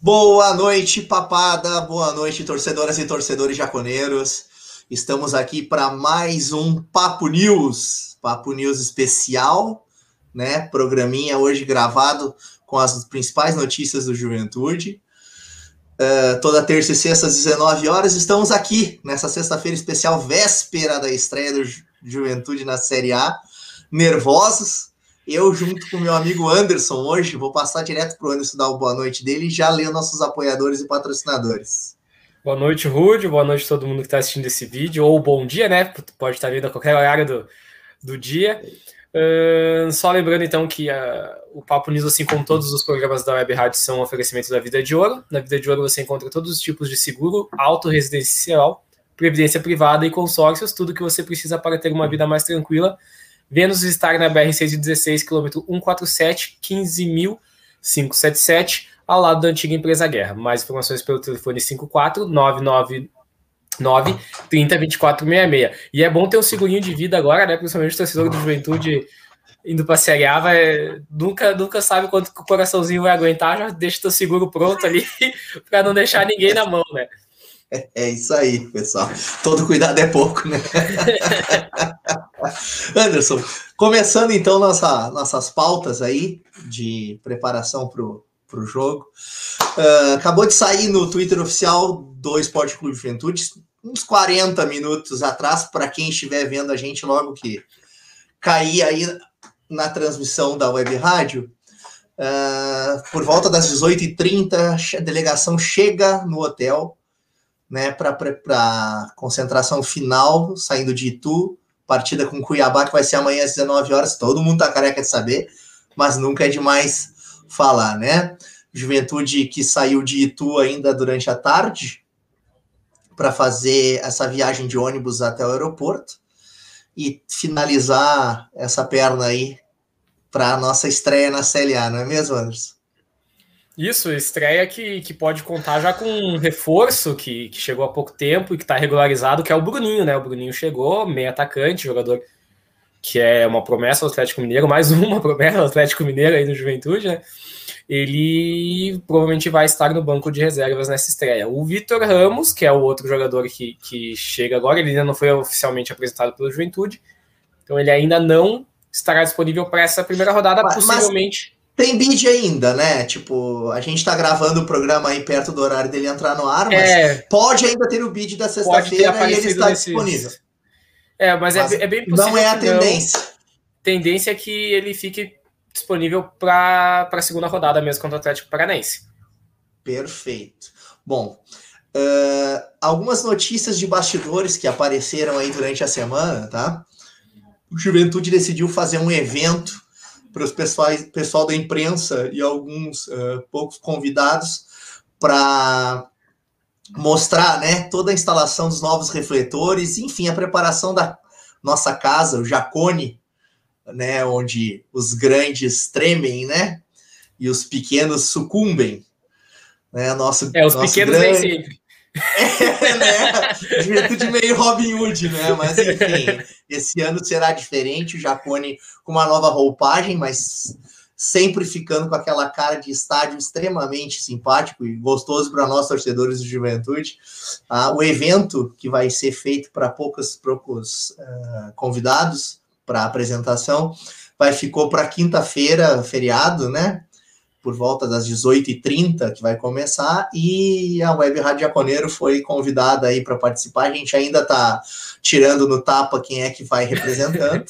Boa noite, papada. Boa noite, torcedoras e torcedores jaconeiros. Estamos aqui para mais um Papo News, Papo News especial, né? Programinha hoje gravado com as principais notícias do Juventude. Uh, toda terça e sexta às 19 horas. Estamos aqui nessa sexta-feira especial, véspera da estreia do Juventude na Série A. Nervosos, eu, junto com meu amigo Anderson, hoje vou passar direto para o Anderson dar o boa noite dele e já ler nossos apoiadores e patrocinadores. Boa noite, Rude. Boa noite a todo mundo que está assistindo esse vídeo. Ou bom dia, né? Pode estar vindo a qualquer horário do, do dia. Uh, só lembrando, então, que uh, o Papo News, assim como todos os programas da Web Rádio, são oferecimentos da Vida de Ouro. Na Vida de Ouro você encontra todos os tipos de seguro, autoresidencial, previdência privada e consórcios, tudo que você precisa para ter uma vida mais tranquila Vênus estar na BR-116, quilômetro 147, 15.577, ao lado da antiga empresa Guerra. Mais informações pelo telefone 54 999 30 24 66. E é bom ter um segurinho de vida agora, né? Principalmente o torcedor do Juventude indo para a Série A, vai, nunca, nunca sabe quanto o coraçãozinho vai aguentar, já deixa o seguro pronto ali para não deixar ninguém na mão, né? É, isso aí, pessoal. Todo cuidado é pouco, né? Anderson, começando então nossa, nossas pautas aí de preparação para o jogo. Uh, acabou de sair no Twitter oficial do Esporte Clube Juventude, uns 40 minutos atrás, para quem estiver vendo a gente logo que cair aí na transmissão da web rádio. Uh, por volta das 18h30, a delegação chega no hotel né, para a concentração final, saindo de Itu, partida com Cuiabá, que vai ser amanhã às 19 horas. Todo mundo tá careca de saber, mas nunca é demais falar, né? Juventude que saiu de Itu ainda durante a tarde para fazer essa viagem de ônibus até o aeroporto e finalizar essa perna aí para a nossa estreia na CLA, não é mesmo, Anderson? Isso, estreia que, que pode contar já com um reforço que, que chegou há pouco tempo e que está regularizado, que é o Bruninho, né? O Bruninho chegou, meio atacante, jogador que é uma promessa do Atlético Mineiro, mais uma promessa do Atlético Mineiro aí no Juventude, né? Ele provavelmente vai estar no banco de reservas nessa estreia. O Vitor Ramos, que é o outro jogador que, que chega agora, ele ainda não foi oficialmente apresentado pela Juventude, então ele ainda não estará disponível para essa primeira rodada, mas, possivelmente. Tem bid ainda, né? Tipo, a gente tá gravando o programa aí perto do horário dele entrar no ar, mas é, pode ainda ter o bid da sexta-feira e ele está nesse... disponível. É, mas, é mas é, é, bem possível. Não é a tendência. Tendência é que ele fique disponível para a segunda rodada mesmo contra o Atlético Paranaense. Perfeito. Bom, uh, algumas notícias de bastidores que apareceram aí durante a semana, tá? O Juventude decidiu fazer um evento para os pessoal da imprensa e alguns uh, poucos convidados para mostrar né, toda a instalação dos novos refletores, enfim, a preparação da nossa casa, o Jacone, né, onde os grandes tremem, né, e os pequenos sucumbem. Né, nosso, é, os nosso pequenos grande... nem sempre. É, né? Juventude meio Robin Hood, né? Mas enfim, esse ano será diferente. O Jacone com uma nova roupagem, mas sempre ficando com aquela cara de estádio extremamente simpático e gostoso para nós torcedores de Juventude. Ah, o evento que vai ser feito para poucos, poucos uh, convidados para apresentação vai ficou para quinta-feira, feriado, né? Por volta das 18h30 que vai começar, e a Web Rádio Jaconeiro foi convidada aí para participar. A gente ainda está tirando no tapa quem é que vai representando,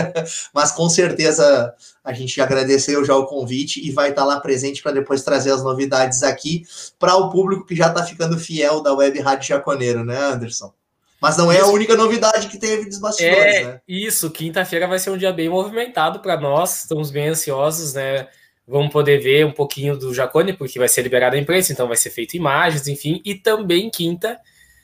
mas com certeza a gente agradeceu já o convite e vai estar tá lá presente para depois trazer as novidades aqui para o público que já está ficando fiel da Web Rádio Jaconeiro, né, Anderson? Mas não é a única novidade que teve dos bastidores, é, né? Isso, quinta-feira vai ser um dia bem movimentado para nós, estamos bem ansiosos, né? Vamos poder ver um pouquinho do Jacone, porque vai ser liberado a imprensa, então vai ser feito imagens, enfim. E também quinta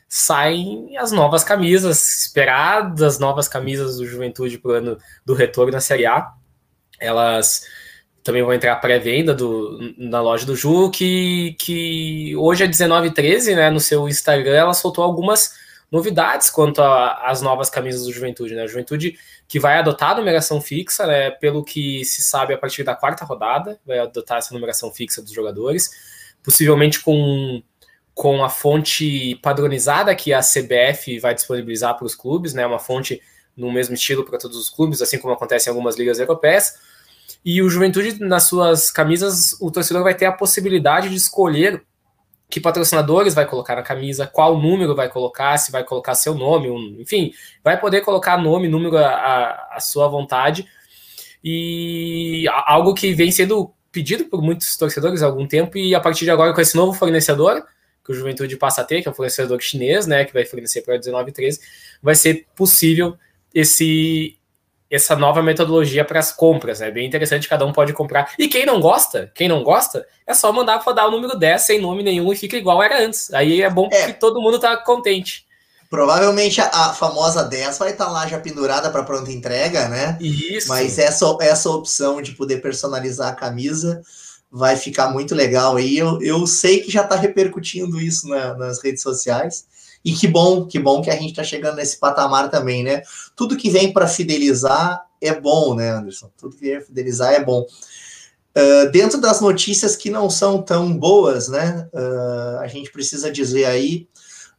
saem as novas camisas, esperadas novas camisas do Juventude para o ano do retorno na Série A. Elas também vão entrar pré-venda na loja do Ju, que, que hoje é 19h13, né? No seu Instagram, ela soltou algumas novidades quanto às novas camisas do Juventude, né? Juventude que vai adotar a numeração fixa, né? Pelo que se sabe a partir da quarta rodada, vai adotar essa numeração fixa dos jogadores. possivelmente com, com a fonte padronizada que a CBF vai disponibilizar para os clubes, né? Uma fonte no mesmo estilo para todos os clubes, assim como acontece em algumas ligas europeias. E o Juventude, nas suas camisas, o torcedor vai ter a possibilidade de escolher que patrocinadores vai colocar na camisa, qual número vai colocar, se vai colocar seu nome, enfim, vai poder colocar nome, número à sua vontade. E algo que vem sendo pedido por muitos torcedores há algum tempo, e a partir de agora, com esse novo fornecedor, que o Juventude passa a ter, que é um fornecedor chinês, né, que vai fornecer para 19 e 13, vai ser possível esse essa nova metodologia para as compras, é né? bem interessante, cada um pode comprar. E quem não gosta, quem não gosta, é só mandar para dar o número 10 sem nome nenhum e fica igual era antes. Aí é bom é. que todo mundo tá contente. Provavelmente a, a famosa 10 vai estar tá lá já pendurada para pronta entrega, né? Isso. Mas essa, essa opção de poder personalizar a camisa vai ficar muito legal aí. Eu, eu sei que já está repercutindo isso na, nas redes sociais. E que bom, que bom que a gente está chegando nesse patamar também, né? Tudo que vem para fidelizar é bom, né, Anderson? Tudo que vem para fidelizar é bom. Uh, dentro das notícias que não são tão boas, né? Uh, a gente precisa dizer aí,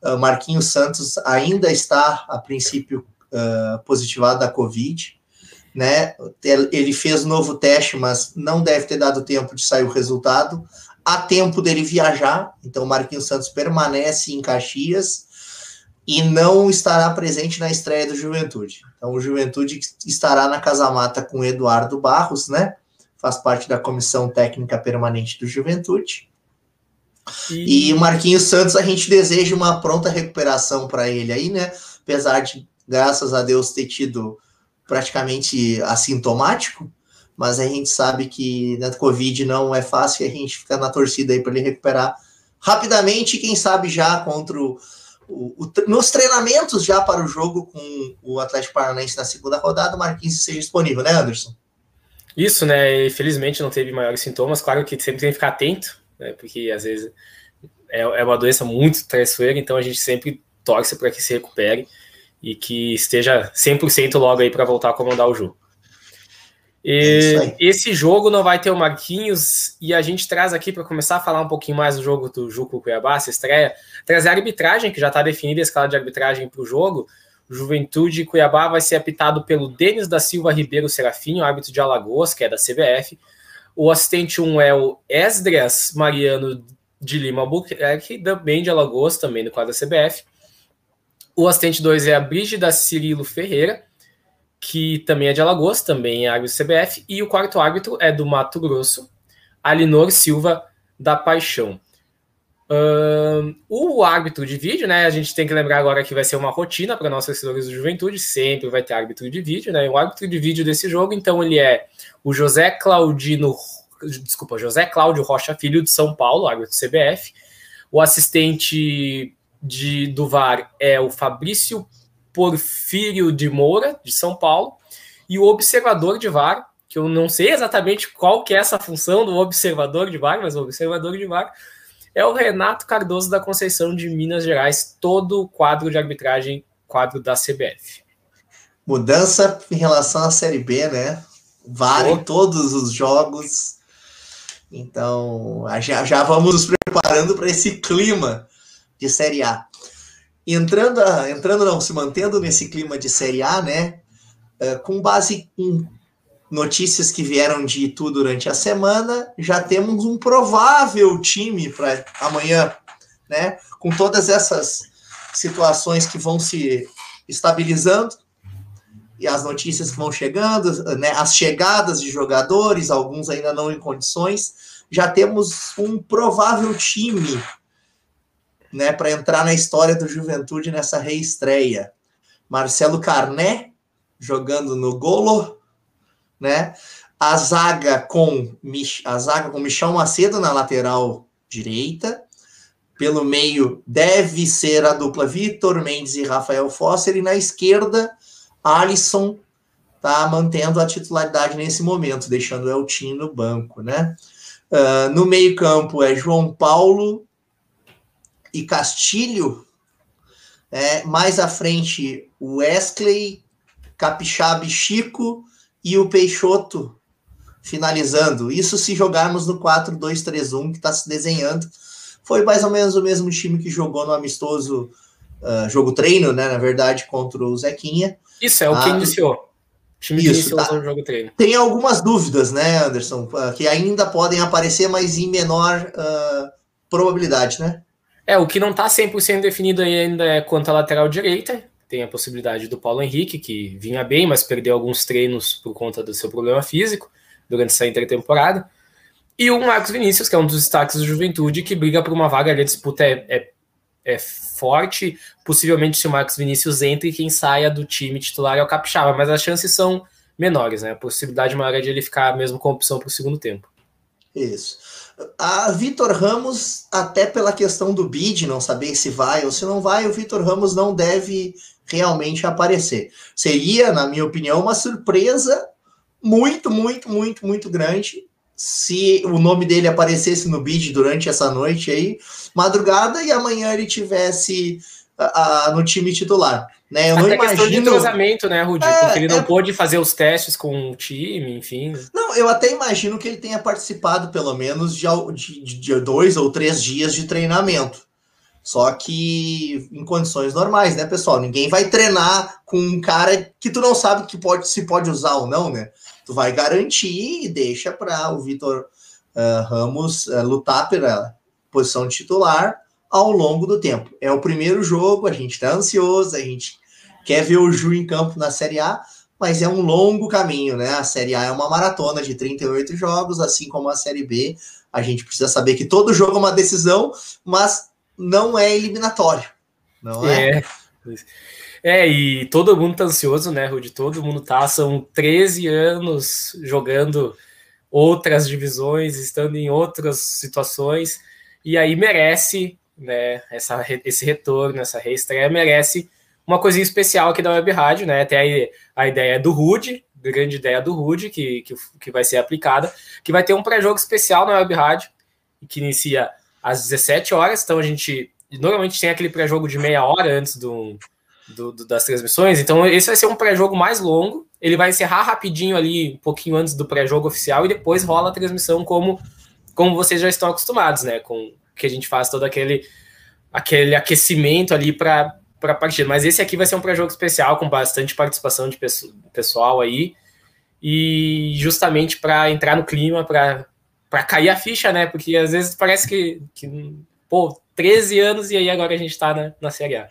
uh, Marquinhos Santos ainda está, a princípio, positivado da Covid, né? Ele fez novo teste, mas não deve ter dado tempo de sair o resultado. Há tempo dele viajar, então Marquinhos Santos permanece em Caxias e não estará presente na estreia do Juventude. Então, o Juventude estará na Casa Mata com Eduardo Barros, né? Faz parte da comissão técnica permanente do Juventude. E, e o Marquinhos Santos, a gente deseja uma pronta recuperação para ele aí, né? Apesar de, graças a Deus, ter tido praticamente assintomático, mas a gente sabe que na Covid não é fácil e a gente fica na torcida aí para ele recuperar rapidamente, quem sabe já contra o o, o, nos treinamentos já para o jogo com o Atlético Paranaense na segunda rodada, o Marquinhos seja disponível, né, Anderson? Isso, né? Infelizmente não teve maiores sintomas. Claro que sempre tem que ficar atento, né? Porque às vezes é, é uma doença muito traiçoeira, então a gente sempre torce para que se recupere e que esteja 100% logo aí para voltar a comandar o jogo. É esse jogo não vai ter o Marquinhos e a gente traz aqui para começar a falar um pouquinho mais do jogo do Juco Cuiabá, essa estreia, trazer a arbitragem, que já está definida a escala de arbitragem para o jogo. Juventude Cuiabá vai ser apitado pelo Denis da Silva Ribeiro Serafim, árbitro de Alagoas, que é da CBF. O assistente 1 é o Esdras Mariano de Lima Albuquerque, também de Alagoas, também do quadro da CBF. O assistente 2 é a Brígida Cirilo Ferreira que também é de Alagoas, também é árbitro CBF, e o quarto árbitro é do Mato Grosso, Alinor Silva da Paixão. Uh, o árbitro de vídeo, né? A gente tem que lembrar agora que vai ser uma rotina para nossos torcedores do Juventude, sempre vai ter árbitro de vídeo, né? O árbitro de vídeo desse jogo, então, ele é o José Claudino, desculpa, José Cláudio Rocha Filho de São Paulo, árbitro CBF. O assistente de, do VAR é o Fabrício Porfírio de Moura, de São Paulo, e o observador de VAR, que eu não sei exatamente qual que é essa função do observador de VAR, mas o observador de VAR é o Renato Cardoso da Conceição de Minas Gerais, todo o quadro de arbitragem, quadro da CBF. Mudança em relação à Série B, né? VAR oh. todos os jogos. Então, já, já vamos nos preparando para esse clima de Série A entrando, entrando não, se mantendo nesse clima de Série A, né? Uh, com base em notícias que vieram de Itu durante a semana, já temos um provável time para amanhã, né? Com todas essas situações que vão se estabilizando e as notícias que vão chegando, né? As chegadas de jogadores, alguns ainda não em condições, já temos um provável time né, para entrar na história do Juventude nessa reestreia. Marcelo Carné jogando no golo, né? A zaga com a zaga com Michel Macedo na lateral direita. Pelo meio deve ser a dupla Vitor Mendes e Rafael Fosser e na esquerda Alisson tá mantendo a titularidade nesse momento, deixando o Eltinho no banco, né? Uh, no meio campo é João Paulo, e Castilho. É, mais à frente, o Wesley, Capixaba e Chico e o Peixoto finalizando. Isso se jogarmos no 4-2-3-1 que está se desenhando. Foi mais ou menos o mesmo time que jogou no amistoso uh, jogo treino, né? Na verdade, contra o Zequinha. Isso, é o que ah, iniciou. O time isso, iniciou tá. o jogo treino. Tem algumas dúvidas, né, Anderson? Uh, que ainda podem aparecer, mas em menor uh, probabilidade, né? É, o que não está 100% definido ainda é quanto à lateral direita. Tem a possibilidade do Paulo Henrique, que vinha bem, mas perdeu alguns treinos por conta do seu problema físico durante essa intertemporada. E o Marcos Vinícius, que é um dos destaques da juventude, que briga por uma vaga ali. A disputa é, é, é, forte. Possivelmente, se o Marcos Vinícius entre, quem saia do time titular é o Capixaba, mas as chances são menores, né? A possibilidade maior é de ele ficar mesmo com opção para o segundo tempo. Isso. A Vitor Ramos, até pela questão do bid, não saber se vai ou se não vai, o Vitor Ramos não deve realmente aparecer. Seria, na minha opinião, uma surpresa muito, muito, muito, muito grande se o nome dele aparecesse no bid durante essa noite aí, madrugada, e amanhã ele tivesse a, a, no time titular. Né? Eu Até não imagino... questão de entrosamento, né, Rudi? É, porque ele não é... pôde fazer os testes com o time, enfim. Não, eu até imagino que ele tenha participado pelo menos de, de, de dois ou três dias de treinamento. Só que em condições normais, né, pessoal? Ninguém vai treinar com um cara que tu não sabe que pode se pode usar ou não, né? Tu vai garantir e deixa para o Vitor uh, Ramos uh, lutar pela posição titular ao longo do tempo. É o primeiro jogo, a gente está ansioso, a gente quer ver o Ju em campo na Série A, mas é um longo caminho, né? A Série A é uma maratona de 38 jogos, assim como a Série B. A gente precisa saber que todo jogo é uma decisão, mas não é eliminatório. Não é? É, é e todo mundo tá ansioso, né, Rudy? Todo mundo tá. São 13 anos jogando outras divisões, estando em outras situações, e aí merece, né, essa, esse retorno, essa reestreia, merece uma coisinha especial aqui da Web Rádio, né? Tem a, a ideia do Rude, grande ideia do Rude, que, que, que vai ser aplicada, que vai ter um pré-jogo especial na Web Rádio, que inicia às 17 horas. Então a gente normalmente tem aquele pré-jogo de meia hora antes do, do, do, das transmissões. Então esse vai ser um pré-jogo mais longo. Ele vai encerrar rapidinho ali, um pouquinho antes do pré-jogo oficial, e depois rola a transmissão como, como vocês já estão acostumados, né? Com que a gente faz todo aquele, aquele aquecimento ali para para a partida. Mas esse aqui vai ser um pré-jogo especial com bastante participação de pessoal aí e justamente para entrar no clima, para para cair a ficha, né? Porque às vezes parece que, que pô, 13 anos e aí agora a gente está na, na Série A.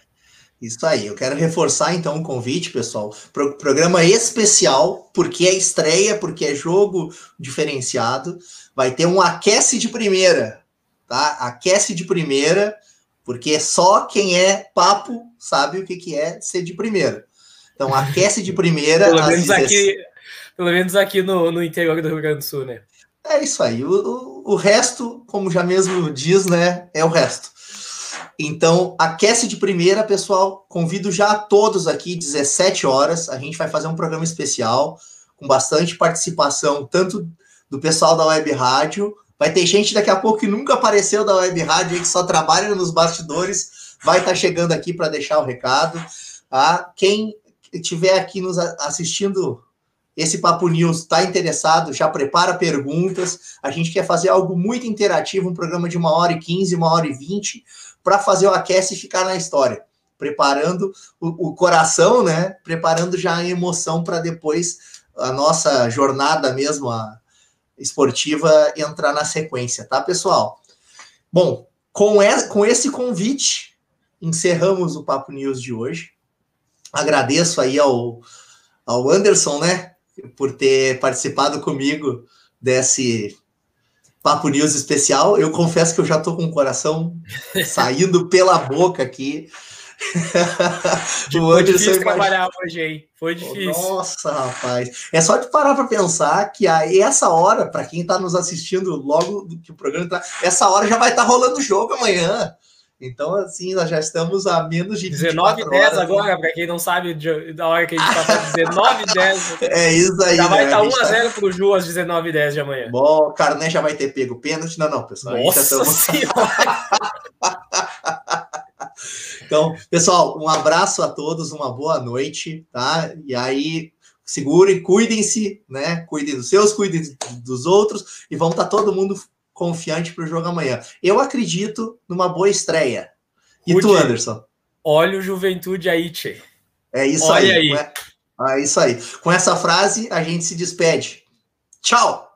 Isso aí, eu quero reforçar então o convite, pessoal. Pro, programa especial, porque é estreia, porque é jogo diferenciado. Vai ter um aquece de primeira, tá? Aquece de primeira, porque só quem é papo sabe o que, que é ser de primeira. Então, aquece de primeira. pelo, menos aqui, pelo menos aqui no, no interior do Rio Grande do Sul, né? É isso aí. O, o, o, resto, como já mesmo diz, né? É o resto. Então, aquece de primeira, pessoal. Convido já a todos aqui, 17 horas. A gente vai fazer um programa especial com bastante participação, tanto do pessoal da Web Rádio. Vai ter gente daqui a pouco que nunca apareceu da Web Rádio, que só trabalha nos bastidores, vai estar tá chegando aqui para deixar o recado. Tá? Quem estiver aqui nos assistindo esse Papo News está interessado, já prepara perguntas. A gente quer fazer algo muito interativo, um programa de uma hora e quinze, uma hora e vinte, para fazer o aquece e ficar na história. Preparando o, o coração, né? Preparando já a emoção para depois a nossa jornada mesmo, a esportiva, entrar na sequência, tá, pessoal? Bom, com, e, com esse convite, encerramos o Papo News de hoje. Agradeço aí ao, ao Anderson, né? por ter participado comigo desse Papo News especial. Eu confesso que eu já tô com o coração saindo pela boca aqui. Foi difícil trabalhar hoje, hein? Foi difícil. Nossa, rapaz. É só de parar para pensar que a essa hora, para quem está nos assistindo logo que o programa tá, essa hora já vai estar tá rolando o jogo amanhã. Então, assim, nós já estamos a menos de 19 e 10 agora, para quem não sabe da hora que a gente está 19 e 10. É isso aí. Já vai estar né? tá 1 a 0 para o Ju às 19 e 10 de amanhã. Bom, o Carné já vai ter pego pênalti. Não, não, pessoal. Nossa estamos... então, pessoal, um abraço a todos, uma boa noite, tá? E aí, segurem, cuidem-se, né? Cuidem dos seus, cuidem dos outros e vamos estar tá todo mundo confiante para o jogo amanhã. Eu acredito numa boa estreia. E Rudy, tu, Anderson? Olha o Juventude aí, Tchê. É isso aí. aí. É, é isso aí. Com essa frase, a gente se despede. Tchau!